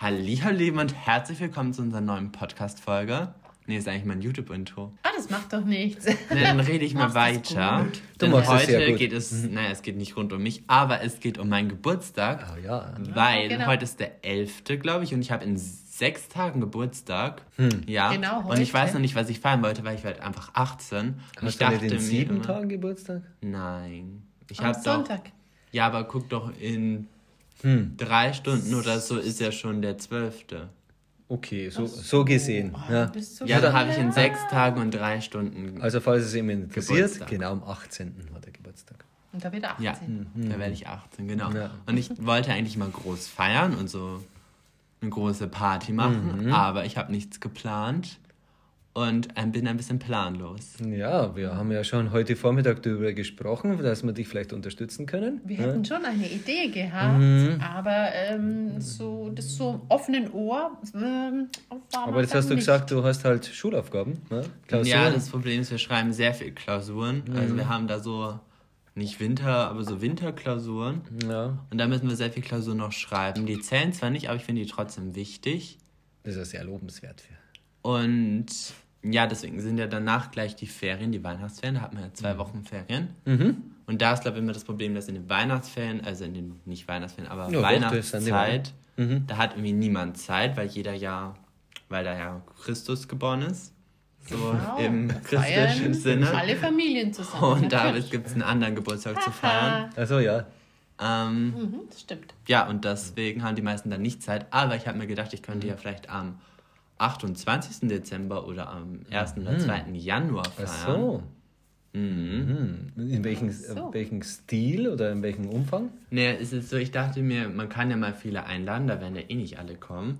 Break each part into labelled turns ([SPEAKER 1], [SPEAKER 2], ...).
[SPEAKER 1] Hallihallo und herzlich willkommen zu unserer neuen Podcast-Folge. Nee, ist eigentlich mein YouTube-Intro.
[SPEAKER 2] Ah, das macht doch nichts.
[SPEAKER 1] Nee, dann rede ich mal weiter.
[SPEAKER 2] gut.
[SPEAKER 3] Du
[SPEAKER 1] Denn
[SPEAKER 3] machst es
[SPEAKER 1] heute
[SPEAKER 3] sehr gut. Mhm.
[SPEAKER 1] geht es, naja, es geht nicht rund um mich, aber es geht um meinen Geburtstag.
[SPEAKER 3] Ah, ja.
[SPEAKER 1] Weil
[SPEAKER 2] genau.
[SPEAKER 1] heute ist der 11., glaube ich, und ich habe in sechs Tagen Geburtstag.
[SPEAKER 3] Hm.
[SPEAKER 1] Ja.
[SPEAKER 2] Genau,
[SPEAKER 1] Und ich
[SPEAKER 2] heute.
[SPEAKER 1] weiß noch nicht, was ich feiern wollte, weil ich halt einfach 18. Und ich
[SPEAKER 3] Hast du nicht
[SPEAKER 1] dachte
[SPEAKER 3] in
[SPEAKER 1] mir
[SPEAKER 3] sieben Tagen Geburtstag?
[SPEAKER 1] Nein. Ich
[SPEAKER 2] Am
[SPEAKER 1] habe doch.
[SPEAKER 2] Sonntag.
[SPEAKER 1] Ja, aber guck doch, in
[SPEAKER 3] Hm.
[SPEAKER 1] drei Stunden oder so ist ja schon der 12.
[SPEAKER 3] Okay, so, so gesehen.
[SPEAKER 2] Ah,
[SPEAKER 3] Ja.
[SPEAKER 2] so
[SPEAKER 1] Ja, dann habe ich in sechs Tagen und drei Stunden.
[SPEAKER 3] Also falls es jemand interessiert,
[SPEAKER 1] Geburtstag.
[SPEAKER 3] genau am 18. hat er Geburtstag.
[SPEAKER 2] Und da wird er 18.
[SPEAKER 1] Ja, da werde ich 18, genau.
[SPEAKER 3] Ja.
[SPEAKER 1] Und ich wollte eigentlich mal groß feiern und so eine große Party machen, aber ich habe nichts geplant und ähm, bin ein bisschen planlos.
[SPEAKER 3] Ja, wir haben ja schon heute Vormittag darüber gesprochen, dass wir dich vielleicht unterstützen können.
[SPEAKER 2] Wir
[SPEAKER 3] ja.
[SPEAKER 2] hätten schon eine Idee gehabt,
[SPEAKER 3] Mhm.
[SPEAKER 2] aber ähm, so, das so im offenen Ohr ähm,
[SPEAKER 3] Aber jetzt hast du gesagt, du hast halt Schulaufgaben. Ne? Klausuren.
[SPEAKER 1] Ja, das Problem ist, wir schreiben sehr viel Klausuren. Also wir haben da so, nicht Winter, aber so Winterklausuren.
[SPEAKER 3] ja,
[SPEAKER 1] Und da müssen wir sehr viel Klausuren noch schreiben. Die zählen zwar nicht, aber ich finde die trotzdem wichtig.
[SPEAKER 3] das ist ja sehr lobenswert. Für.
[SPEAKER 1] Und ja, deswegen sind ja danach gleich die Ferien, die Weihnachtsferien. Da hat man ja zwei
[SPEAKER 3] Mhm.
[SPEAKER 1] Wochen Ferien. Und da ist, glaube ich, immer das Problem, dass in den Weihnachtsferien, also in den, nicht Weihnachtsferien, aber
[SPEAKER 3] Ja, die
[SPEAKER 1] Weihnachtszeit,
[SPEAKER 3] Mhm.
[SPEAKER 1] da hat irgendwie niemand Zeit, weil jeder ja, weil da ja Christus geboren ist. So
[SPEAKER 2] Wow,
[SPEAKER 1] im christlichen Sinne.
[SPEAKER 2] Alle Familien zusammen.
[SPEAKER 1] Und da gibt es einen anderen Geburtstag zu feiern.
[SPEAKER 3] Also ja,
[SPEAKER 1] Ähm,
[SPEAKER 2] Mhm, das stimmt.
[SPEAKER 1] ja, und deswegen haben die meisten dann nicht Zeit. Aber ich habe mir gedacht, ich könnte ja vielleicht am 28. Dezember oder am 1. oder 2. Januar
[SPEAKER 3] ach
[SPEAKER 1] feiern.
[SPEAKER 3] so.
[SPEAKER 1] Mhm.
[SPEAKER 3] Mhm. In welchem,
[SPEAKER 2] so.
[SPEAKER 3] welchem Stil oder in welchem Umfang?
[SPEAKER 1] Nee, es ist so, ich dachte mir, man kann ja mal viele einladen, da werden ja eh nicht alle kommen.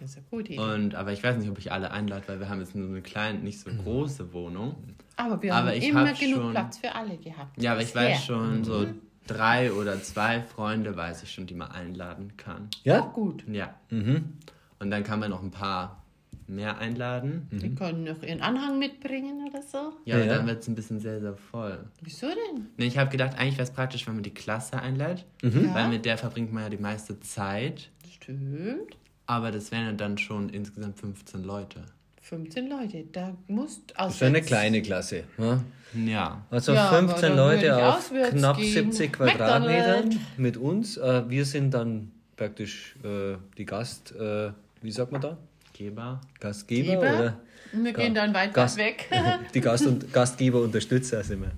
[SPEAKER 2] Das ist eine gute Idee.
[SPEAKER 1] Und, aber ich weiß nicht, ob ich alle einlade, weil wir haben jetzt nur so eine kleine, nicht so große Wohnung.
[SPEAKER 2] aber wir
[SPEAKER 1] aber
[SPEAKER 2] haben immer
[SPEAKER 1] hab
[SPEAKER 2] genug
[SPEAKER 1] schon-
[SPEAKER 2] Platz für alle gehabt.
[SPEAKER 1] Ja, aber ich
[SPEAKER 2] Sehr.
[SPEAKER 1] weiß schon, so drei oder zwei Freunde weiß ich schon, die man einladen kann.
[SPEAKER 3] Ja?
[SPEAKER 2] Auch gut.
[SPEAKER 1] Ja.
[SPEAKER 3] Mhm.
[SPEAKER 1] Und dann kann man noch ein paar mehr einladen.
[SPEAKER 2] Die können noch ihren Anhang mitbringen oder so.
[SPEAKER 1] Ja,
[SPEAKER 3] Ja.
[SPEAKER 1] dann wird es ein bisschen sehr, sehr voll.
[SPEAKER 2] Wieso denn?
[SPEAKER 1] Nee, ich habe gedacht, eigentlich wäre es praktisch, wenn man die Klasse einlädt,
[SPEAKER 3] Mhm.
[SPEAKER 1] weil mit der verbringt man ja die meiste Zeit.
[SPEAKER 2] Stimmt.
[SPEAKER 1] Aber das wären ja dann schon insgesamt 15 Leute.
[SPEAKER 2] 15 Leute. Da musst
[SPEAKER 3] Das ist eine kleine Klasse. Ja?
[SPEAKER 1] Ja.
[SPEAKER 3] Also
[SPEAKER 2] Ja, aber
[SPEAKER 3] 15
[SPEAKER 2] dann würde
[SPEAKER 3] Leute auf knapp
[SPEAKER 2] gehen.
[SPEAKER 3] 70 Quadratmetern
[SPEAKER 2] McDonald's.
[SPEAKER 3] mit uns. Äh, wir sind dann praktisch äh, die Gast, äh, wie sagt man da?
[SPEAKER 1] Geber.
[SPEAKER 3] Gastgeber
[SPEAKER 2] Geber.
[SPEAKER 3] oder
[SPEAKER 2] wir gehen dann weit,
[SPEAKER 3] Gast-
[SPEAKER 2] weg.
[SPEAKER 3] die Gast und Gastgeber Unterstützer sind wir.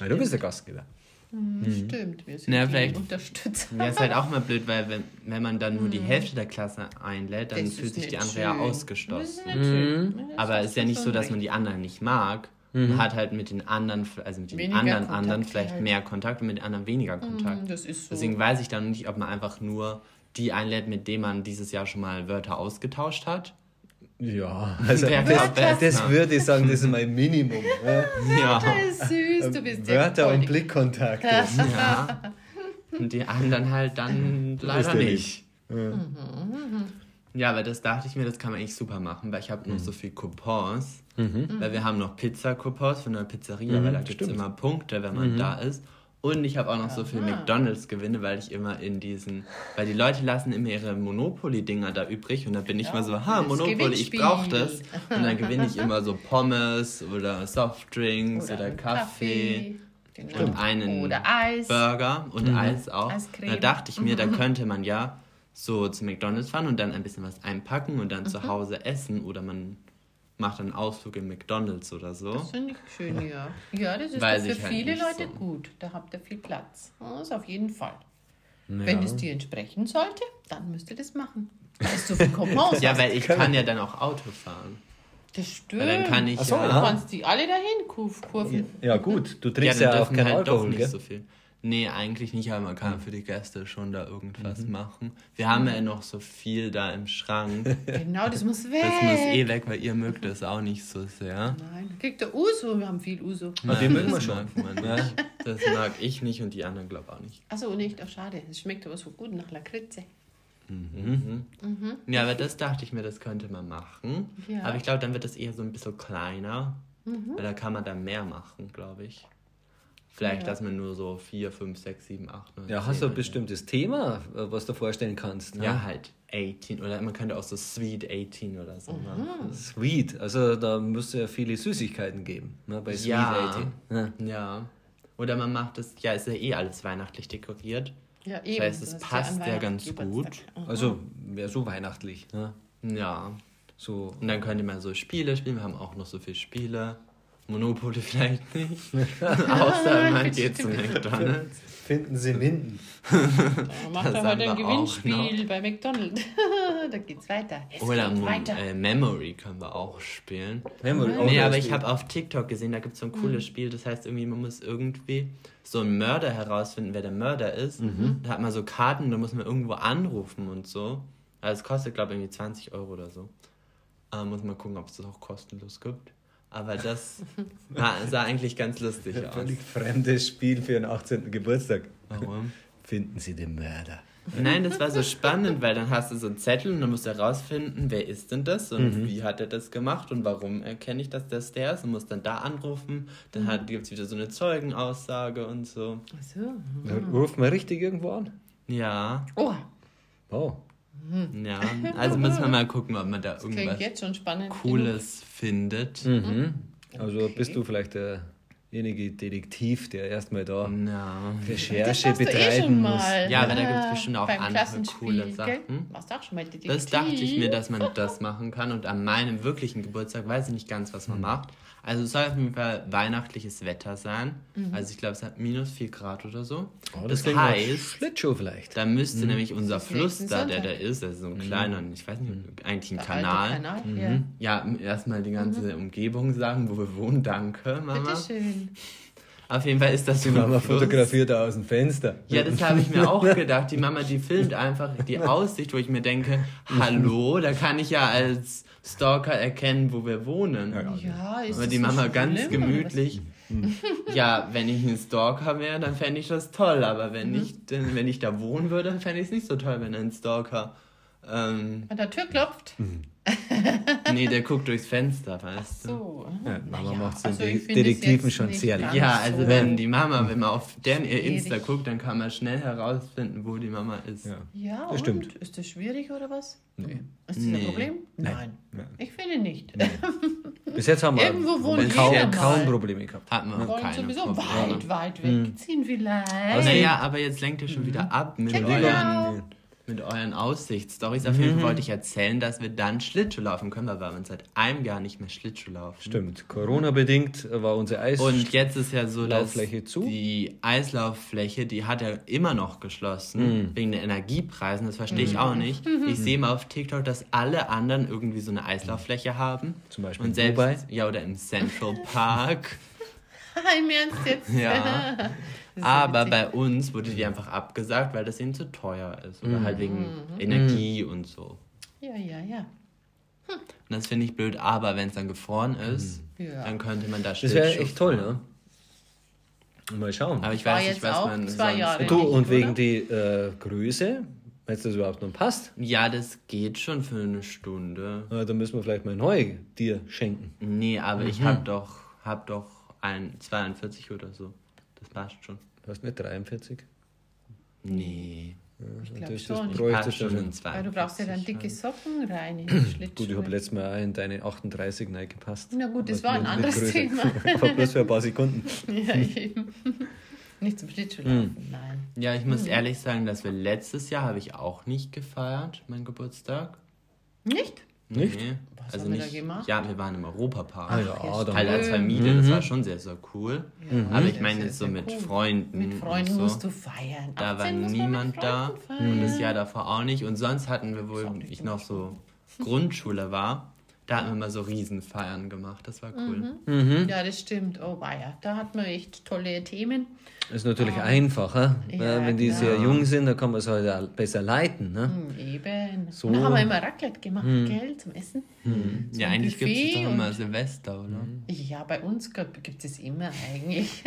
[SPEAKER 3] Weil du bist der Gastgeber.
[SPEAKER 2] Stimmt, wir sind
[SPEAKER 1] Na,
[SPEAKER 2] die
[SPEAKER 1] vielleicht-
[SPEAKER 2] Unterstützer.
[SPEAKER 1] Ja, ist halt auch mal blöd, weil wenn, wenn man dann nur die Hälfte der Klasse einlädt, dann
[SPEAKER 2] Mhm. Das
[SPEAKER 1] fühlt sich die andere ja
[SPEAKER 2] schön.
[SPEAKER 1] ausgeschlossen.
[SPEAKER 2] Nicht schön. Das
[SPEAKER 1] Aber es ist ja nicht so, dass man die anderen nicht mag. Man hat halt mit den anderen, also mit den
[SPEAKER 2] Weniger
[SPEAKER 1] anderen
[SPEAKER 2] Kontakt
[SPEAKER 1] anderen vielleicht
[SPEAKER 2] halt.
[SPEAKER 1] mehr Kontakt und mit den anderen weniger Kontakt.
[SPEAKER 2] Mm, Das ist so.
[SPEAKER 1] Deswegen weiß ich dann nicht, ob man einfach nur die einlädt, mit denen man dieses Jahr schon mal Wörter ausgetauscht hat.
[SPEAKER 3] Ja, also das, das würde ich sagen, das ist mein Minimum. Ja.
[SPEAKER 1] Ja.
[SPEAKER 2] Ist süß, du bist ja
[SPEAKER 3] Wörter und. Blickkontakt.
[SPEAKER 1] ja. Und die anderen halt dann leider
[SPEAKER 3] Ist der
[SPEAKER 1] nicht. Ja, aber das dachte ich mir, das kann man eigentlich super machen, weil ich habe noch so viel Coupons. Weil wir haben noch Pizza-Coupons von der Pizzeria, weil da gibt es immer Punkte, wenn man da ist. Und ich habe auch noch so viel
[SPEAKER 2] Aha.
[SPEAKER 1] McDonalds-Gewinne, weil ich immer in diesen, weil die Leute lassen immer ihre Monopoly-Dinger da übrig und dann bin ich mal so, ha, Monopoly, ich brauche das. Und dann gewinne ich immer so Pommes oder Softdrinks oder,
[SPEAKER 2] einen
[SPEAKER 1] Kaffee.
[SPEAKER 2] Genau.
[SPEAKER 1] Und einen
[SPEAKER 2] Oder Eis.
[SPEAKER 1] Burger und Eis auch.
[SPEAKER 2] Eiscreme.
[SPEAKER 1] Da dachte ich mir, da könnte man ja so zu McDonalds fahren und dann ein bisschen was einpacken und dann zu Hause essen oder man macht einen Ausflug in McDonalds oder so.
[SPEAKER 2] Das finde ich schön, ja. Ja, das ist
[SPEAKER 1] Weiß
[SPEAKER 2] doch für
[SPEAKER 1] halt
[SPEAKER 2] viele
[SPEAKER 1] nicht
[SPEAKER 2] Leute
[SPEAKER 1] so.
[SPEAKER 2] gut. Da habt ihr viel Platz. Das auf jeden Fall.
[SPEAKER 1] Ja.
[SPEAKER 2] Wenn es dir entsprechen sollte, dann müsst ihr das machen. Weil es so viel Coupons
[SPEAKER 1] Ja, weil ich kann ja dann auch Auto fahren.
[SPEAKER 2] Das stimmt.
[SPEAKER 1] Weil dann kann ich
[SPEAKER 3] Ach so,
[SPEAKER 1] ja,
[SPEAKER 2] Du
[SPEAKER 3] ja.
[SPEAKER 2] kannst die alle dahin kurv- kurven.
[SPEAKER 3] Ja gut, du
[SPEAKER 1] ja,
[SPEAKER 3] trinkst
[SPEAKER 1] dann
[SPEAKER 3] ja, auch keinen
[SPEAKER 1] halt doch
[SPEAKER 3] Alkohol,
[SPEAKER 1] nicht
[SPEAKER 3] gell?
[SPEAKER 1] so viel. Nee, eigentlich nicht, aber man kann für die Gäste schon da irgendwas machen. Wir haben ja noch so viel da im Schrank.
[SPEAKER 2] Genau, das muss weg.
[SPEAKER 1] Das muss eh weg, weil ihr mögt das auch nicht so sehr.
[SPEAKER 2] Nein, kriegt der Uso. Wir haben viel Uso.
[SPEAKER 3] Ah, die mögen wir
[SPEAKER 1] das
[SPEAKER 3] schon.
[SPEAKER 1] mag man nicht. Das mag ich nicht und die anderen glaube auch nicht.
[SPEAKER 2] Achso, nicht. Ach, schade. Es schmeckt aber so gut nach Lakritze.
[SPEAKER 1] Ja, aber das dachte ich mir, das könnte man machen.
[SPEAKER 2] Ja.
[SPEAKER 1] Aber ich glaube, dann wird das eher so ein bisschen kleiner. Weil da kann man dann mehr machen, glaube ich. Vielleicht,
[SPEAKER 2] Ja.
[SPEAKER 1] dass man nur so 4, 5, 6, 7, 8, 9,
[SPEAKER 3] Ja, hast du ein bestimmtes Thema, was du vorstellen kannst?
[SPEAKER 1] Ja, halt. 18 oder man könnte auch so Sweet 18 oder so machen.
[SPEAKER 3] Sweet, also da müsste ja viele Süßigkeiten geben, ne, bei Sweet
[SPEAKER 1] Ja.
[SPEAKER 3] 18. Ja.
[SPEAKER 1] Ja. Oder man macht es, ja, ist ja eh alles weihnachtlich dekoriert.
[SPEAKER 2] Ja,
[SPEAKER 1] Das heißt, es
[SPEAKER 2] das
[SPEAKER 1] passt
[SPEAKER 2] an
[SPEAKER 1] ja ganz gut.
[SPEAKER 2] Geburtstag.
[SPEAKER 3] Also wäre so weihnachtlich. Ne?
[SPEAKER 1] Ja.
[SPEAKER 3] So,
[SPEAKER 1] Und dann könnte man so Spiele spielen. Wir haben auch noch so viele Spiele. Monopoly vielleicht nicht. Außer man geht zu McDonalds.
[SPEAKER 3] finden Sie Minden.
[SPEAKER 2] Da macht
[SPEAKER 1] Das
[SPEAKER 2] er heute ein Gewinnspiel bei McDonalds. da geht's weiter. Es
[SPEAKER 1] Oder
[SPEAKER 2] geht weiter.
[SPEAKER 1] äh, Memory können wir auch spielen.
[SPEAKER 3] Memory, auch
[SPEAKER 1] Nee, aber ich habe auf TikTok gesehen, da gibt es so ein cooles Spiel, das heißt irgendwie, man muss irgendwie so einen Mörder herausfinden, wer der Mörder ist. Da hat man so Karten, da muss man irgendwo anrufen und so. Also es kostet, glaube ich, irgendwie 20 Euro oder so. Äh, muss mal gucken, ob es das auch kostenlos gibt. Aber das war, sah eigentlich ganz lustig
[SPEAKER 3] Ein
[SPEAKER 1] aus.
[SPEAKER 3] völlig fremdes Spiel für einen 18. Geburtstag.
[SPEAKER 1] Warum?
[SPEAKER 3] Finden Sie den Mörder.
[SPEAKER 1] Nein, das war so spannend, weil dann hast du so einen Zettel und dann musst du herausfinden, wer ist denn das und wie hat er das gemacht und warum erkenne ich, dass das der ist und musst dann da anrufen. Dann hat gibt es wieder so eine Zeugenaussage und so.
[SPEAKER 2] Ach so.
[SPEAKER 3] Da Ruft man richtig irgendwo an?
[SPEAKER 1] Ja,
[SPEAKER 2] Oh,
[SPEAKER 3] Oh.
[SPEAKER 1] Ja. Also müssen wir mal gucken, ob man da
[SPEAKER 2] klingt
[SPEAKER 1] irgendwas
[SPEAKER 2] jetzt schon spannend.
[SPEAKER 1] Cooles findet.
[SPEAKER 3] Mhm. Also bist du vielleicht derjenige Detektiv, der erstmal da
[SPEAKER 1] Ja.
[SPEAKER 2] Das
[SPEAKER 3] Recherche
[SPEAKER 2] eh
[SPEAKER 3] betreiben
[SPEAKER 2] schon
[SPEAKER 3] muss.
[SPEAKER 2] mal.
[SPEAKER 1] Ja, aber da gibt's bestimmt auch andere coole? Sachen.
[SPEAKER 2] Warst du auch schon mal Detektiv?
[SPEAKER 1] Das dachte ich mir, dass man das machen kann. Und an meinem wirklichen Geburtstag weiß ich nicht ganz, was man macht. Also es soll auf jeden Fall weihnachtliches Wetter sein. Also ich glaube, es hat minus 4 Grad oder so.
[SPEAKER 3] Oh,
[SPEAKER 1] das
[SPEAKER 3] nach
[SPEAKER 1] heißt,
[SPEAKER 3] Schlittschuh vielleicht.
[SPEAKER 1] da müsste nämlich unser Fluss da, der da ist, also so ein kleiner, ich weiß nicht, eigentlich ein
[SPEAKER 2] Der
[SPEAKER 1] Kanal.
[SPEAKER 2] Kanal. Ja.
[SPEAKER 1] Ja, erstmal die ganze Umgebung sagen, wo wir wohnen. Danke, Mama.
[SPEAKER 2] Bitteschön.
[SPEAKER 1] Auf jeden Fall ist das
[SPEAKER 3] Die
[SPEAKER 1] so ein
[SPEAKER 3] Mama
[SPEAKER 1] Fluss.
[SPEAKER 3] fotografiert da aus dem Fenster.
[SPEAKER 1] Ja, das habe ich mir auch gedacht. Die Mama, die filmt einfach die Aussicht, wo ich mir denke, hallo, da kann ich ja als Stalker erkennen, wo wir wohnen.
[SPEAKER 2] Ja, ist
[SPEAKER 1] Aber die
[SPEAKER 2] so
[SPEAKER 1] Mama
[SPEAKER 2] schlimm,
[SPEAKER 1] ganz
[SPEAKER 2] oder
[SPEAKER 1] gemütlich. Ja, wenn ich ein Stalker wäre, dann fände ich das toll. Aber wenn, ich, denn, wenn ich da wohnen würde, dann fände ich es nicht so toll, wenn ein Stalker. Ähm?
[SPEAKER 2] An der Tür klopft.
[SPEAKER 1] nee, der guckt durchs Fenster, weißt du?
[SPEAKER 2] So.
[SPEAKER 3] Ja, Mama
[SPEAKER 2] Naja,
[SPEAKER 3] macht den
[SPEAKER 2] also
[SPEAKER 3] De- Detektiven schon leicht.
[SPEAKER 1] Ja, also
[SPEAKER 2] so.
[SPEAKER 1] wenn die Mama, wenn man auf deren ihr Insta guckt, dann kann man schnell herausfinden, wo die Mama ist.
[SPEAKER 3] Ja.
[SPEAKER 2] Ja,
[SPEAKER 3] Das
[SPEAKER 2] und?
[SPEAKER 3] stimmt.
[SPEAKER 2] Ist das schwierig oder was?
[SPEAKER 3] Nee.
[SPEAKER 2] Ist das
[SPEAKER 1] Nee.
[SPEAKER 2] ein Problem? Nein.
[SPEAKER 3] Nein.
[SPEAKER 2] Ich finde nicht.
[SPEAKER 3] Bis jetzt haben wir
[SPEAKER 2] Irgendwo wohnt
[SPEAKER 3] kaum, kaum. Probleme gehabt.
[SPEAKER 1] Hat man
[SPEAKER 2] Wir wollen
[SPEAKER 1] keine
[SPEAKER 2] sowieso
[SPEAKER 1] Probleme.
[SPEAKER 2] weit, weit wegziehen vielleicht.
[SPEAKER 1] Naja, aber jetzt lenkt ihr schon wieder ab mit euren, mit euren Aussichtsstories. Auf jeden Fall wollte ich erzählen, dass wir dann Schlittschuh laufen können, weil wir uns seit einem Jahr nicht mehr Schlittschuh laufen.
[SPEAKER 3] Stimmt. Corona-bedingt war unser Eis.
[SPEAKER 1] Und jetzt ist ja so, dass
[SPEAKER 3] zu?
[SPEAKER 1] die Eislauffläche, die hat ja immer noch geschlossen, wegen der Energiepreisen. Das verstehe ich auch nicht. Ich sehe mal auf TikTok, dass alle anderen irgendwie so eine Eislauffläche haben.
[SPEAKER 3] Zum Beispiel
[SPEAKER 1] Und
[SPEAKER 3] in
[SPEAKER 1] selbst,
[SPEAKER 3] Dubai?
[SPEAKER 1] ja, oder im Central Park.
[SPEAKER 2] Im Ernst jetzt?
[SPEAKER 1] Ja. Aber
[SPEAKER 2] witzig.
[SPEAKER 1] bei uns wurde die einfach abgesagt, weil das ihnen zu teuer ist.
[SPEAKER 3] Mhm.
[SPEAKER 1] Oder halt wegen Energie und so.
[SPEAKER 2] Ja, ja, ja.
[SPEAKER 1] Und das finde ich blöd. Aber wenn es dann gefroren ist,
[SPEAKER 2] Ja.
[SPEAKER 1] dann könnte man da
[SPEAKER 3] das wäre echt toll, ne? Mal schauen.
[SPEAKER 1] Aber ich
[SPEAKER 2] War
[SPEAKER 1] weiß nicht, was
[SPEAKER 2] auch
[SPEAKER 1] man
[SPEAKER 2] zwei
[SPEAKER 1] sonst...
[SPEAKER 2] Jahre.
[SPEAKER 3] du, und wegen
[SPEAKER 2] oder?
[SPEAKER 3] die äh, Größe, wenn es das überhaupt noch passt,
[SPEAKER 1] Ja, das geht schon für eine Stunde.
[SPEAKER 3] äh, dann müssen wir vielleicht mal neu dir schenken.
[SPEAKER 1] Nee, aber
[SPEAKER 3] Mhm.
[SPEAKER 1] ich hab doch, hab doch ein 42 oder so. Das passt schon.
[SPEAKER 3] Du hast nicht 43?
[SPEAKER 1] Nee.
[SPEAKER 2] Ich glaube
[SPEAKER 3] Das, das
[SPEAKER 2] schon.
[SPEAKER 3] bräuchte
[SPEAKER 1] Passt
[SPEAKER 3] du
[SPEAKER 1] schon
[SPEAKER 3] schon.
[SPEAKER 1] in 42.
[SPEAKER 2] Weil du brauchst ja dann dicke. Socken rein in die Schlittschuhe.
[SPEAKER 3] Gut, ich habe letztes Mal auch in deine 38 reingepasst.
[SPEAKER 2] Na gut, das war ein anderes. Thema.
[SPEAKER 3] Aber bloß für ein paar Sekunden.
[SPEAKER 2] ja, eben. Nicht zum Schlittschuhlaufen,
[SPEAKER 3] Hm.
[SPEAKER 2] nein.
[SPEAKER 1] Ja, ich muss ehrlich sagen, dass wir letztes Jahr habe ich auch nicht gefeiert, meinen Geburtstag.
[SPEAKER 2] Nicht?
[SPEAKER 3] Nicht?
[SPEAKER 1] Nee.
[SPEAKER 2] Was
[SPEAKER 1] also
[SPEAKER 2] haben wir
[SPEAKER 1] nicht,
[SPEAKER 2] da gemacht?
[SPEAKER 1] Ja, wir waren im Europapark.
[SPEAKER 3] Ah,
[SPEAKER 2] ja,
[SPEAKER 3] ja, dann
[SPEAKER 1] halt als. Familie, das war schon sehr, sehr cool. Aber ich meine
[SPEAKER 2] ist
[SPEAKER 1] jetzt so
[SPEAKER 2] sehr
[SPEAKER 1] mit
[SPEAKER 2] cool.
[SPEAKER 1] Freunden.
[SPEAKER 2] Mit Freunden
[SPEAKER 1] und so.
[SPEAKER 2] musst du feiern.
[SPEAKER 1] Da
[SPEAKER 2] 18
[SPEAKER 1] war niemand da
[SPEAKER 2] Freunden feiern.
[SPEAKER 1] und das Jahr davor auch nicht. Und sonst hatten wir, wo
[SPEAKER 2] auch nicht
[SPEAKER 1] ich noch so Grundschule war, da hatten wir mal so Riesenfeiern gemacht. Das war cool.
[SPEAKER 3] Mhm.
[SPEAKER 2] Ja, das stimmt. Oh, weia. Da hat man echt tolle Themen.
[SPEAKER 3] Ist natürlich einfacher.
[SPEAKER 2] Ja,
[SPEAKER 3] ne? Wenn die
[SPEAKER 2] genau.
[SPEAKER 3] sehr jung sind, dann kann man es halt besser leiten. Ne?
[SPEAKER 2] Hm, Eben.
[SPEAKER 3] So.
[SPEAKER 2] Und da haben wir immer Raclette gemacht, gell, zum Essen. So
[SPEAKER 1] Ja, eigentlich gibt es doch immer
[SPEAKER 2] und-
[SPEAKER 1] Silvester, oder?
[SPEAKER 2] Ja, bei uns gibt es immer eigentlich.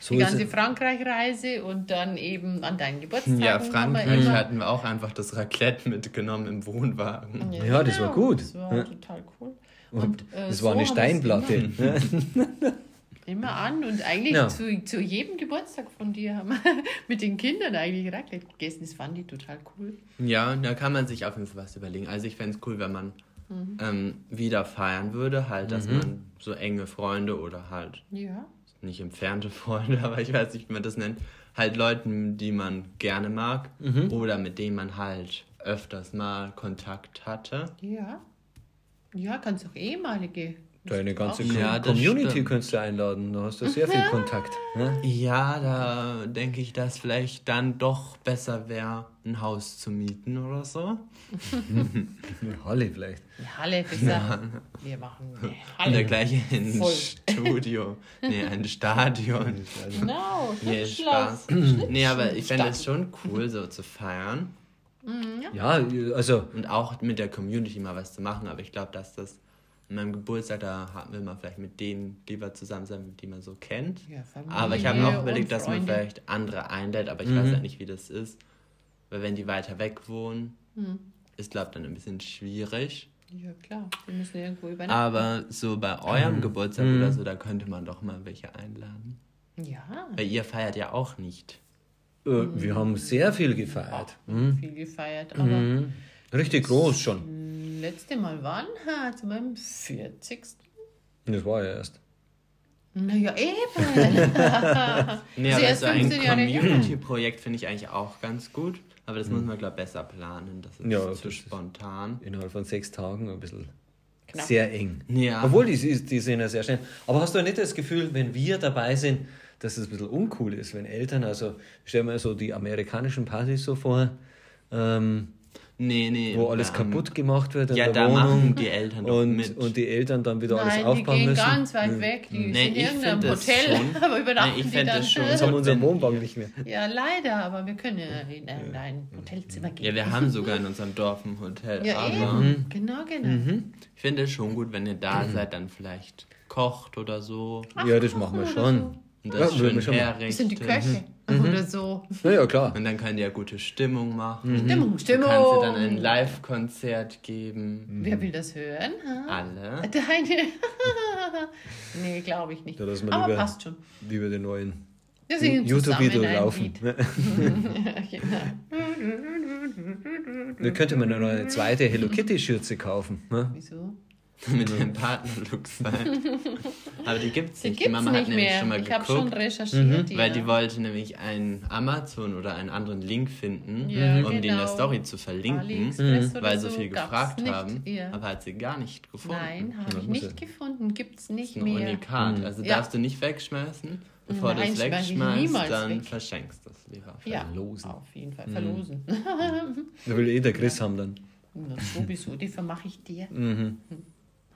[SPEAKER 3] So
[SPEAKER 2] Die ganze
[SPEAKER 3] es.
[SPEAKER 2] Frankreich-Reise und dann eben an deinen Geburtstag.
[SPEAKER 1] Ja, Frankreich hatten wir auch einfach das Raclette mitgenommen im Wohnwagen.
[SPEAKER 3] Ja, das war gut.
[SPEAKER 2] Das war
[SPEAKER 3] Ja.
[SPEAKER 2] total cool. Und, äh,
[SPEAKER 3] Das
[SPEAKER 2] so
[SPEAKER 3] war eine
[SPEAKER 2] wir es
[SPEAKER 3] Steinplatte.
[SPEAKER 2] immer- an und eigentlich
[SPEAKER 3] Ja.
[SPEAKER 2] zu, zu jedem Geburtstag von dir haben wir mit den Kindern eigentlich Raclette gegessen. Das fand ich total cool.
[SPEAKER 1] Ja, da kann man sich auf jeden Fall was überlegen. Also ich fände es cool, wenn man ähm, wieder feiern würde, halt, dass man so enge Freunde oder halt
[SPEAKER 2] Ja.
[SPEAKER 1] nicht entfernte Freunde, aber ich weiß nicht, wie man das nennt, halt Leuten, die man gerne mag oder mit denen man halt öfters mal Kontakt hatte.
[SPEAKER 2] Ja. Ja, kannst auch ehemalige.
[SPEAKER 3] Deine ganze
[SPEAKER 1] Ja,
[SPEAKER 3] Community
[SPEAKER 1] stimmt.
[SPEAKER 3] könntest du einladen. Da hast du sehr viel Kontakt. Ne?
[SPEAKER 1] Ja, da denke ich, dass vielleicht dann doch besser wäre, ein Haus zu mieten oder so.
[SPEAKER 3] Eine Halle vielleicht.
[SPEAKER 2] Ja, Halle, besser. Wir machen eine
[SPEAKER 1] Und
[SPEAKER 2] Halle.
[SPEAKER 1] dergleiche ein
[SPEAKER 2] Voll.
[SPEAKER 1] Studio. Nee, ein Stadion.
[SPEAKER 2] Genau,
[SPEAKER 1] Nee. Spaß. Nee, aber ich fände es schon cool, so zu feiern.
[SPEAKER 3] Ja, also
[SPEAKER 1] Und auch mit der Community mal was zu machen. Aber ich glaube, dass das an meinem Geburtstag, da haben wir mal vielleicht mit denen lieber zusammen sein, die man so kennt.
[SPEAKER 2] Ja,
[SPEAKER 1] aber ich habe mir auch überlegt, dass man vielleicht andere einlädt, aber ich weiß halt nicht, wie das ist. Weil wenn die weiter weg wohnen,
[SPEAKER 2] Hm.
[SPEAKER 1] ist, glaube ich, dann ein bisschen schwierig.
[SPEAKER 2] Ja, klar. Wir müssen irgendwo übernachten.
[SPEAKER 1] Aber so bei eurem Geburtstag oder so, da könnte man doch mal welche einladen.
[SPEAKER 2] Ja,
[SPEAKER 1] Weil ihr feiert ja auch nicht.
[SPEAKER 3] äh, wir haben sehr viel gefeiert.
[SPEAKER 2] viel gefeiert. Aber
[SPEAKER 3] Mhm. Richtig groß schon.
[SPEAKER 2] Letzte Mal wann? Ha, zu meinem 40.
[SPEAKER 3] Das war ja erst.
[SPEAKER 2] Naja, eben.
[SPEAKER 1] Nee, aber
[SPEAKER 2] ist
[SPEAKER 1] so ein
[SPEAKER 2] 15 Jahre her.
[SPEAKER 1] Community-Projekt finde ich eigentlich auch ganz gut. Aber das muss man, glaube ich, besser planen. Das ist
[SPEAKER 3] Ja,
[SPEAKER 1] zu
[SPEAKER 3] das ist-
[SPEAKER 1] spontan.
[SPEAKER 3] Innerhalb von sechs Tagen ein bisschen
[SPEAKER 2] Knapp.
[SPEAKER 3] sehr eng.
[SPEAKER 1] Ja.
[SPEAKER 3] Obwohl, die, ist- die sind ja sehr schnell. Aber hast du nicht das Gefühl, wenn wir dabei sind, dass es ein bisschen uncool ist, wenn Eltern, also stell mir so die amerikanischen Partys so vor, ähm,
[SPEAKER 1] Nee, nee.
[SPEAKER 3] wo alles
[SPEAKER 1] ähm,
[SPEAKER 3] kaputt gemacht wird in
[SPEAKER 1] Ja,
[SPEAKER 3] der
[SPEAKER 1] da
[SPEAKER 3] Wohnung
[SPEAKER 1] machen die Eltern doch
[SPEAKER 3] und,
[SPEAKER 1] mit.
[SPEAKER 3] und die Eltern dann wieder alles
[SPEAKER 2] Nein, die
[SPEAKER 3] aufbauen
[SPEAKER 2] gehen
[SPEAKER 3] müssen.
[SPEAKER 2] ganz weit weg. Die
[SPEAKER 1] Nee,
[SPEAKER 2] sind in
[SPEAKER 1] ich
[SPEAKER 2] irgendeinem Hotel,
[SPEAKER 1] schon-
[SPEAKER 2] aber übernachten
[SPEAKER 1] Nee, ich
[SPEAKER 2] die dann.
[SPEAKER 1] das schon
[SPEAKER 3] Jetzt haben wir unseren Wohnwagen nicht mehr.
[SPEAKER 2] Ja, leider, aber wir können ja in ein, ein Hotelzimmer gehen.
[SPEAKER 1] Ja, wir haben sogar in unserem Dorf ein Hotel.
[SPEAKER 2] Ja,
[SPEAKER 1] aber
[SPEAKER 2] eben. Genau, genau.
[SPEAKER 1] ich finde es schon gut, wenn ihr da seid, dann vielleicht kocht oder so.
[SPEAKER 3] Ja, das machen wir schon.
[SPEAKER 1] Und
[SPEAKER 3] Ja,
[SPEAKER 1] das
[SPEAKER 3] würden wir
[SPEAKER 1] schön
[SPEAKER 3] schon machen.
[SPEAKER 2] Das sind die. Köche oder so.
[SPEAKER 3] Ja, ja, klar.
[SPEAKER 1] Und dann könnt ihr gute Stimmung machen.
[SPEAKER 2] Stimmung,
[SPEAKER 1] Du
[SPEAKER 2] Stimmung.
[SPEAKER 1] kannst ihr dann ein Live-Konzert geben.
[SPEAKER 2] Wer will das hören? Ha?
[SPEAKER 1] Alle.
[SPEAKER 2] Deine. nee, glaube ich nicht.
[SPEAKER 3] Ja,
[SPEAKER 2] Aber
[SPEAKER 3] lieber-
[SPEAKER 2] passt schon.
[SPEAKER 3] Wie wir den neuen YouTube-Video laufen.
[SPEAKER 2] Lied. genau.
[SPEAKER 3] Da könnte man ja noch eine zweite Hello Kitty-Schürze kaufen. Ne?
[SPEAKER 2] Wieso?
[SPEAKER 1] mit dem Partnerlook sein. Aber die gibt's
[SPEAKER 2] Die
[SPEAKER 1] nicht.
[SPEAKER 2] gibt
[SPEAKER 1] die
[SPEAKER 2] es
[SPEAKER 1] Mama hat nämlich
[SPEAKER 2] mehr.
[SPEAKER 1] schon mal
[SPEAKER 2] Ich habe schon
[SPEAKER 1] geguckt.
[SPEAKER 2] recherchiert.
[SPEAKER 1] Weil
[SPEAKER 2] ja.
[SPEAKER 1] die wollte nämlich einen Amazon oder einen anderen Link finden,
[SPEAKER 2] Ja,
[SPEAKER 1] um den in der
[SPEAKER 2] genau.
[SPEAKER 1] Story zu verlinken, weil so viel gefragt haben.
[SPEAKER 2] Ja.
[SPEAKER 1] Aber hat sie gar nicht gefunden.
[SPEAKER 2] Nein,
[SPEAKER 3] Ja,
[SPEAKER 2] habe ich nicht
[SPEAKER 3] ja.
[SPEAKER 2] gefunden. Gibt es nicht
[SPEAKER 1] Das ist ein
[SPEAKER 2] mehr.
[SPEAKER 1] Unikat. Also
[SPEAKER 2] Ja.
[SPEAKER 1] darfst du nicht wegschmeißen. Bevor
[SPEAKER 2] Nein,
[SPEAKER 1] du es
[SPEAKER 2] schmeiß ich
[SPEAKER 1] wegschmeißt, dann
[SPEAKER 2] weg.
[SPEAKER 1] verschenkst du es lieber.
[SPEAKER 2] Ja,
[SPEAKER 3] Verlosen.
[SPEAKER 2] auf jeden Fall verlosen.
[SPEAKER 3] Da will eh der Chris haben dann.
[SPEAKER 2] Na, sowieso, die vermache ich dir.
[SPEAKER 3] Mhm.